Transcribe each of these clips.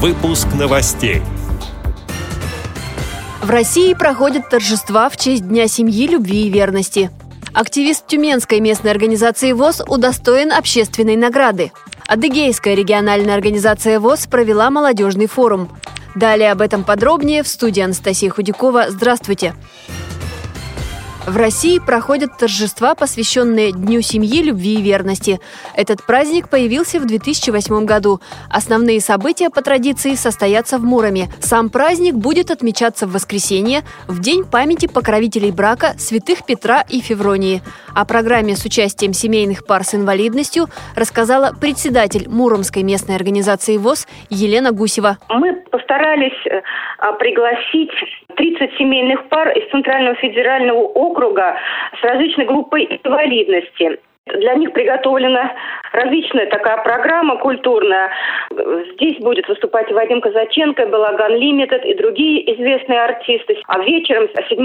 Выпуск новостей. В России проходят торжества в честь Дня семьи, любви и верности. Активист Тюменской местной организации ВОЗ удостоен общественной награды. Адыгейская региональная организация ВОЗ провела молодежный форум. Далее об этом подробнее в студии Анастасия Худякова. Здравствуйте! Здравствуйте! В России проходят торжества, посвященные Дню семьи, любви и верности. Этот праздник появился в 2008 году. Основные события по традиции состоятся в Муроме. Сам праздник будет отмечаться в воскресенье, в день памяти покровителей брака святых Петра и Февронии. О программе с участием семейных пар с инвалидностью рассказала председатель Муромской местной организации ВОЗ Елена Гусева. Мы постарались э, пригласить 30 семейных пар из Центрального федерального округа с различной группой инвалидности. Для них приготовлена различная такая программа культурная. Здесь будет выступать Вадим Казаченко, Балаган Лимитед и другие известные артисты. А вечером 7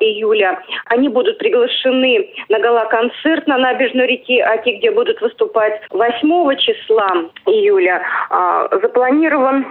июля они будут приглашены на гала-концерт на набережной реки Аки, где будут выступать 8 числа июля. А, запланирован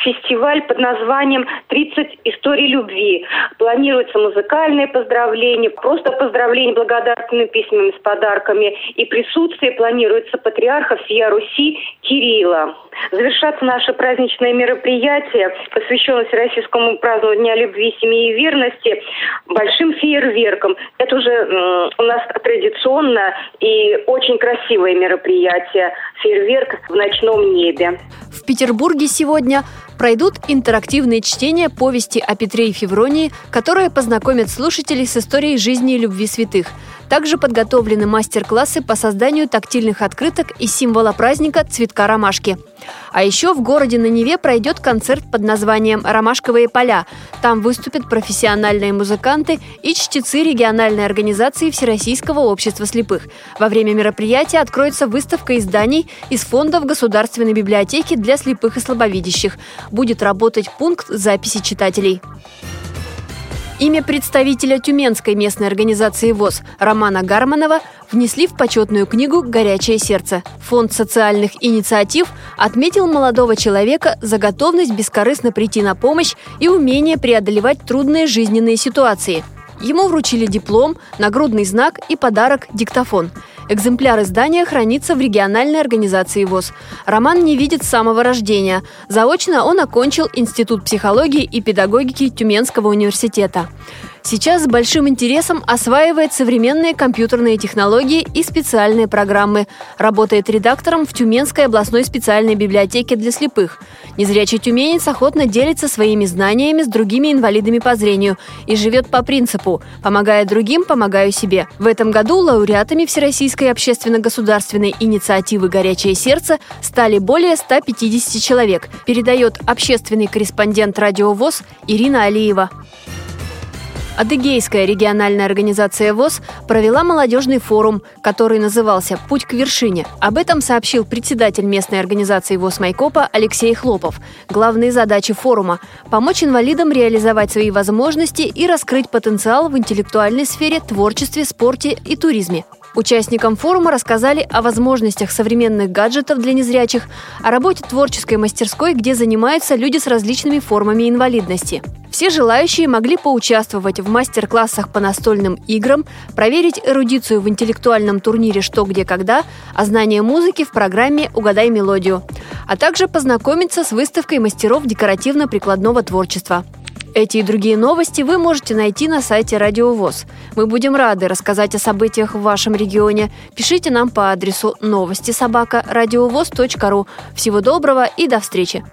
фестиваль под названием «30 историй любви». Планируется музыкальные поздравления, просто поздравления благодарственными письмами с подарками и присутствие планируется патриарха всея Руси Кирилла. Завершаться наше праздничное мероприятие, посвященное Всероссийскому празднованию Дня любви, семьи и верности, большим фейерверком. Это уже у нас традиционно и очень красивое мероприятие. Фейерверк в ночном небе. В Петербурге сегодня пройдут интерактивные чтения повести о Петре и Февронии, которые познакомят слушателей с историей жизни и любви святых. Также подготовлены мастер-классы по созданию тактильных открыток и символа праздника цветка ромашки. А еще в городе на Неве пройдет концерт под названием «Ромашковые поля». Там выступят профессиональные музыканты и чтецы региональной организации Всероссийского общества слепых. Во время мероприятия откроется выставка изданий из фондов Государственной библиотеки для слепых и слабовидящих. Будет работать пункт записи читателей. Имя представителя Тюменской местной организации ВОЗ Романа Гарманова внесли в почетную книгу «Горячее сердце». Фонд социальных инициатив отметил молодого человека за готовность бескорыстно прийти на помощь и умение преодолевать трудные жизненные ситуации. Ему вручили диплом, нагрудный знак и подарок – диктофон – Экземпляр издания хранится в региональной организации ВОЗ. Роман не видит с самого рождения. Заочно он окончил Институт психологии и педагогики Тюменского университета. Сейчас с большим интересом осваивает современные компьютерные технологии и специальные программы. Работает редактором в Тюменской областной специальной библиотеке для слепых. Незрячий тюменец охотно делится своими знаниями с другими инвалидами по зрению и живет по принципу «помогая другим, помогаю себе». В этом году лауреатами Всероссийской общественно-государственной инициативы «Горячее сердце» стали более 150 человек, передает общественный корреспондент радиовоз Ирина Алиева. Адыгейская региональная организация ВОЗ провела молодежный форум, который назывался «Путь к вершине». Об этом сообщил председатель местной организации ВОЗ Майкопа Алексей Хлопов. Главные задачи форума – помочь инвалидам реализовать свои возможности и раскрыть потенциал в интеллектуальной сфере, творчестве, спорте и туризме. Участникам форума рассказали о возможностях современных гаджетов для незрячих, о работе творческой мастерской, где занимаются люди с различными формами инвалидности. Все желающие могли поучаствовать в мастер-классах по настольным играм, проверить эрудицию в интеллектуальном турнире «Что, где, когда», а знание музыки в программе «Угадай мелодию», а также познакомиться с выставкой мастеров декоративно-прикладного творчества. Эти и другие новости вы можете найти на сайте Радио ВОЗ. Мы будем рады рассказать о событиях в вашем регионе. Пишите нам по адресу новости собака ру. Всего доброго и до встречи!